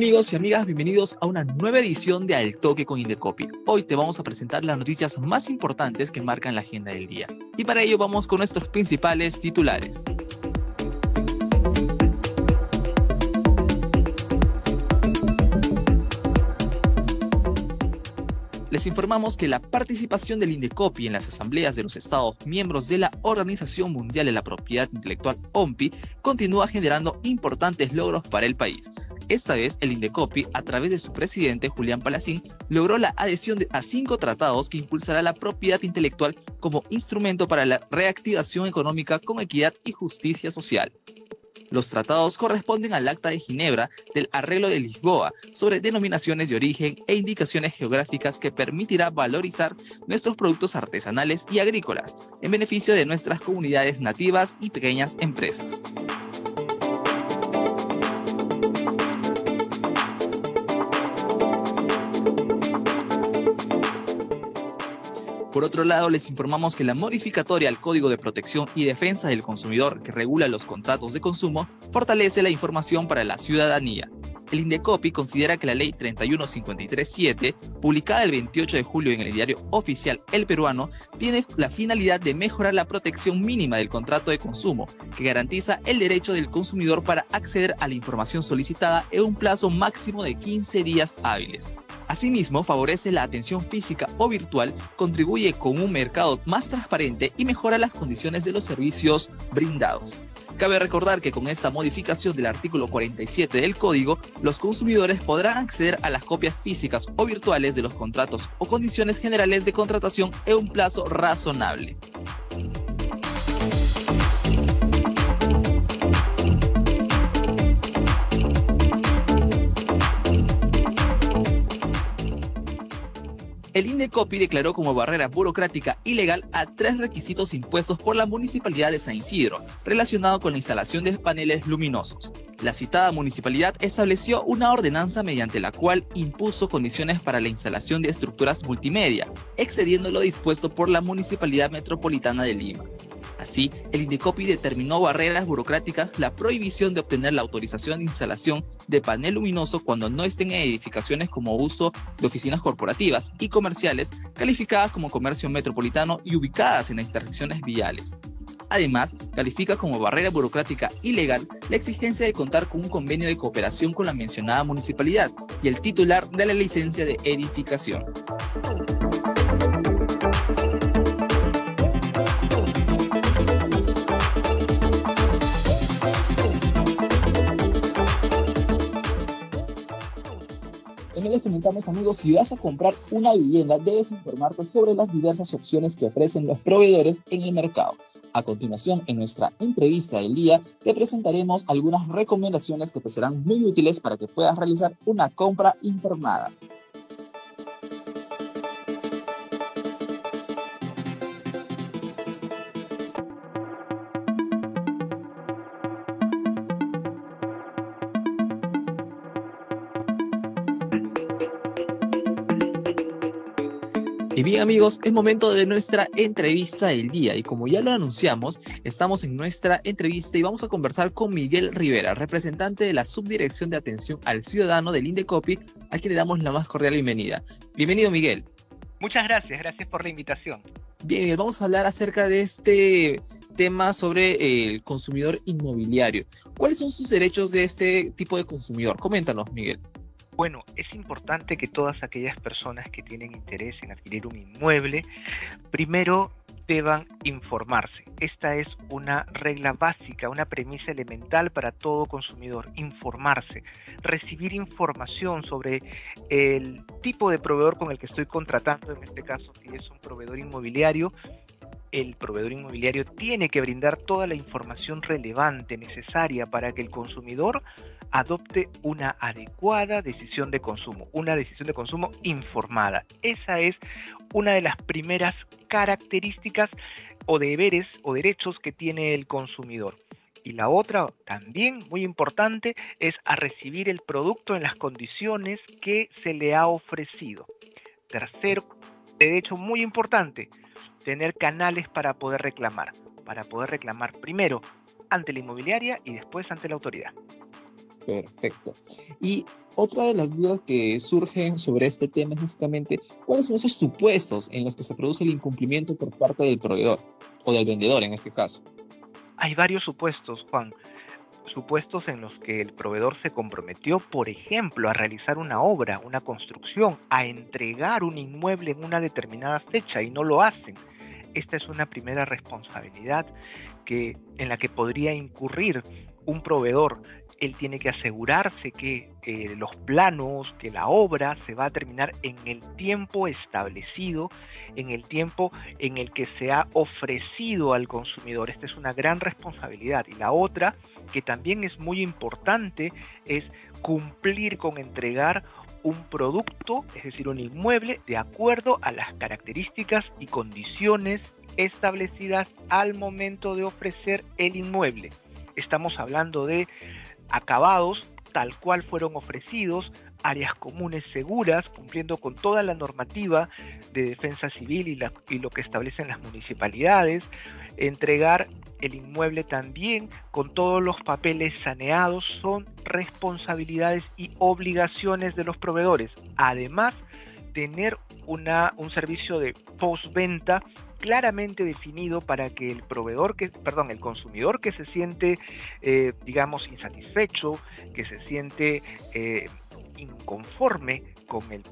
Amigos y amigas? Bienvenidos a una nueva edición de Al Toque con Indecopi. Hoy te vamos a presentar las noticias más importantes que marcan la agenda del día. Y para ello vamos con nuestros principales titulares. Les informamos que la participación del INDECOPI en las asambleas de los Estados miembros de la Organización Mundial de la Propiedad Intelectual OMPI continúa generando importantes logros para el país. Esta vez, el Indecopi, a través de su presidente Julián Palacín, logró la adhesión a cinco tratados que impulsará la propiedad intelectual como instrumento para la reactivación económica con equidad y justicia social. Los tratados corresponden al Acta de Ginebra del Arreglo de Lisboa sobre denominaciones de origen e indicaciones geográficas que permitirá valorizar nuestros productos artesanales y agrícolas en beneficio de nuestras comunidades nativas y pequeñas empresas. Por otro lado, les informamos que la modificatoria al Código de Protección y Defensa del Consumidor que regula los contratos de consumo fortalece la información para la ciudadanía. El Indecopi considera que la Ley 31537, publicada el 28 de julio en el diario oficial El Peruano, tiene la finalidad de mejorar la protección mínima del contrato de consumo, que garantiza el derecho del consumidor para acceder a la información solicitada en un plazo máximo de 15 días hábiles. Asimismo, favorece la atención física o virtual, contribuye con un mercado más transparente y mejora las condiciones de los servicios brindados. Cabe recordar que con esta modificación del artículo 47 del código, los consumidores podrán acceder a las copias físicas o virtuales de los contratos o condiciones generales de contratación en un plazo razonable. El INDECOPI declaró como barrera burocrática ilegal a tres requisitos impuestos por la Municipalidad de San Isidro, relacionado con la instalación de paneles luminosos. La citada municipalidad estableció una ordenanza mediante la cual impuso condiciones para la instalación de estructuras multimedia, excediendo lo dispuesto por la Municipalidad Metropolitana de Lima. Así, el INDECOPI determinó barreras burocráticas, la prohibición de obtener la autorización de instalación de panel luminoso cuando no estén en edificaciones como uso de oficinas corporativas y comerciales calificadas como comercio metropolitano y ubicadas en las intersecciones viales. Además, califica como barrera burocrática ilegal la exigencia de contar con un convenio de cooperación con la mencionada municipalidad y el titular de la licencia de edificación. También les comentamos amigos, si vas a comprar una vivienda debes informarte sobre las diversas opciones que ofrecen los proveedores en el mercado. A continuación, en nuestra entrevista del día, te presentaremos algunas recomendaciones que te serán muy útiles para que puedas realizar una compra informada. Y bien amigos, es momento de nuestra entrevista del día y como ya lo anunciamos, estamos en nuestra entrevista y vamos a conversar con Miguel Rivera, representante de la Subdirección de Atención al Ciudadano del Indecopi, a quien le damos la más cordial bienvenida. Bienvenido Miguel. Muchas gracias, gracias por la invitación. Bien, Miguel, vamos a hablar acerca de este tema sobre el consumidor inmobiliario. ¿Cuáles son sus derechos de este tipo de consumidor? Coméntanos, Miguel. Bueno, es importante que todas aquellas personas que tienen interés en adquirir un inmueble, primero deban informarse. Esta es una regla básica, una premisa elemental para todo consumidor, informarse, recibir información sobre el tipo de proveedor con el que estoy contratando, en este caso si es un proveedor inmobiliario, el proveedor inmobiliario tiene que brindar toda la información relevante necesaria para que el consumidor adopte una adecuada decisión de consumo, una decisión de consumo informada. Esa es una de las primeras características o deberes o derechos que tiene el consumidor. Y la otra, también muy importante, es a recibir el producto en las condiciones que se le ha ofrecido. Tercer derecho muy importante, tener canales para poder reclamar. Para poder reclamar primero ante la inmobiliaria y después ante la autoridad. Perfecto. Y otra de las dudas que surgen sobre este tema es básicamente cuáles son esos supuestos en los que se produce el incumplimiento por parte del proveedor o del vendedor en este caso. Hay varios supuestos, Juan. Supuestos en los que el proveedor se comprometió, por ejemplo, a realizar una obra, una construcción, a entregar un inmueble en una determinada fecha y no lo hacen. Esta es una primera responsabilidad que, en la que podría incurrir un proveedor él tiene que asegurarse que eh, los planos, que la obra se va a terminar en el tiempo establecido, en el tiempo en el que se ha ofrecido al consumidor. Esta es una gran responsabilidad. Y la otra, que también es muy importante, es cumplir con entregar un producto, es decir, un inmueble, de acuerdo a las características y condiciones establecidas al momento de ofrecer el inmueble. Estamos hablando de acabados tal cual fueron ofrecidos, áreas comunes seguras, cumpliendo con toda la normativa de defensa civil y, y, lo que establecen las municipalidades, entregar el inmueble también con todos los papeles saneados son responsabilidades y obligaciones de los proveedores. Además, tener un servicio de postventa claramente definido para que el proveedor, que, perdón, el consumidor que se siente, eh, digamos, insatisfecho, que se siente eh, inconforme con el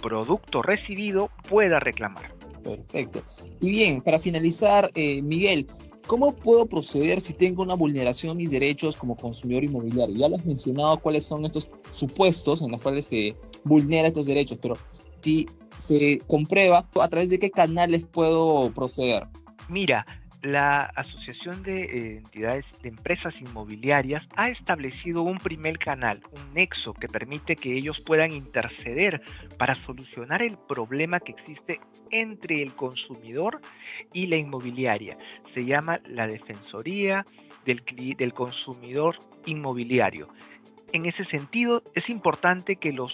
producto recibido, pueda reclamar. Perfecto. Y bien, para finalizar, eh, Miguel, ¿cómo puedo proceder si tengo una vulneración a mis derechos como consumidor inmobiliario? Ya lo has mencionado cuáles son estos supuestos en los cuales se vulnera estos derechos, pero si se comprueba, ¿a través de qué canales puedo proceder? Mira, la Asociación de eh, Entidades de Empresas Inmobiliarias ha establecido un primer canal, un nexo que permite que ellos puedan interceder para solucionar el problema que existe entre el consumidor y la inmobiliaria. Se llama la Defensoría del, del Consumidor Inmobiliario. En ese sentido, es importante que los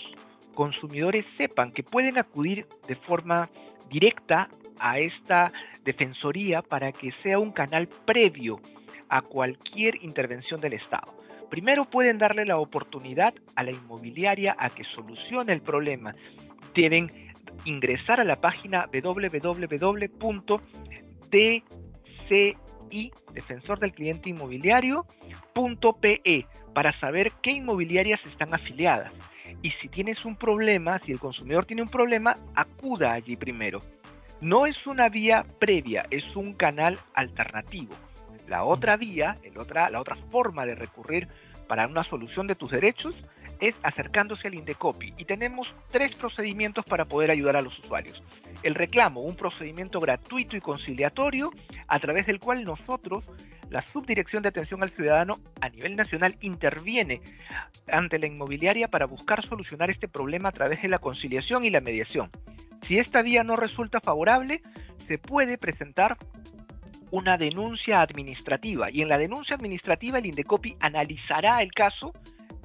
consumidores sepan que pueden acudir de forma directa a esta defensoría para que sea un canal previo a cualquier intervención del Estado. Primero pueden darle la oportunidad a la inmobiliaria a que solucione el problema. Deben ingresar a la página www.dci, defensor del cliente inmobiliario.pe, para saber qué inmobiliarias están afiliadas y si tienes un problema, si el consumidor tiene un problema, acuda allí primero. No es una vía previa, es un canal alternativo. La otra vía, el otra, la otra forma de recurrir para una solución de tus derechos es acercándose al Indecopi y tenemos tres procedimientos para poder ayudar a los usuarios. El reclamo, un procedimiento gratuito y conciliatorio a través del cual nosotros, la Subdirección de Atención al Ciudadano a nivel nacional, interviene ante la inmobiliaria para buscar solucionar este problema a través de la conciliación y la mediación. Si esta vía no resulta favorable, se puede presentar una denuncia administrativa y en la denuncia administrativa el Indecopi analizará el caso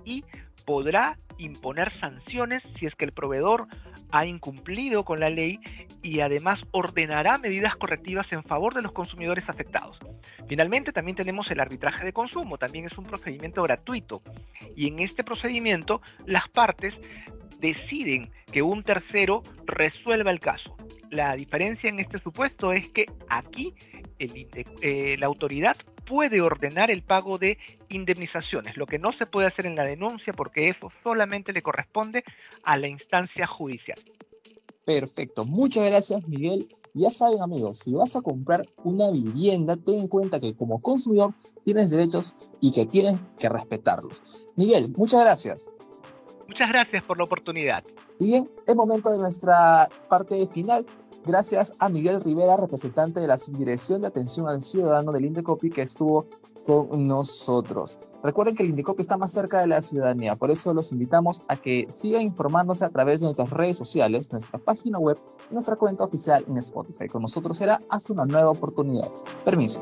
y podrá imponer sanciones si es que el proveedor ha incumplido con la ley y además ordenará medidas correctivas en favor de los consumidores afectados. Finalmente también tenemos el arbitraje de consumo, también es un procedimiento gratuito y en este procedimiento las partes deciden que un tercero resuelva el caso. La diferencia en este supuesto es que aquí eh, la autoridad puede ordenar el pago de indemnizaciones, lo que no se puede hacer en la denuncia porque eso solamente le corresponde a la instancia judicial. Perfecto, muchas gracias Miguel. Ya saben amigos, si vas a comprar una vivienda, ten en cuenta que como consumidor tienes derechos y que tienen que respetarlos. Miguel, muchas gracias. Muchas gracias por la oportunidad. Y bien, es momento de nuestra parte final gracias a Miguel Rivera, representante de la Subdirección de Atención al Ciudadano del Indecopi, que estuvo con nosotros. Recuerden que el Indicopy está más cerca de la ciudadanía, por eso los invitamos a que sigan informándose a través de nuestras redes sociales, nuestra página web y nuestra cuenta oficial en Spotify. Con nosotros será hasta una nueva oportunidad. Permiso.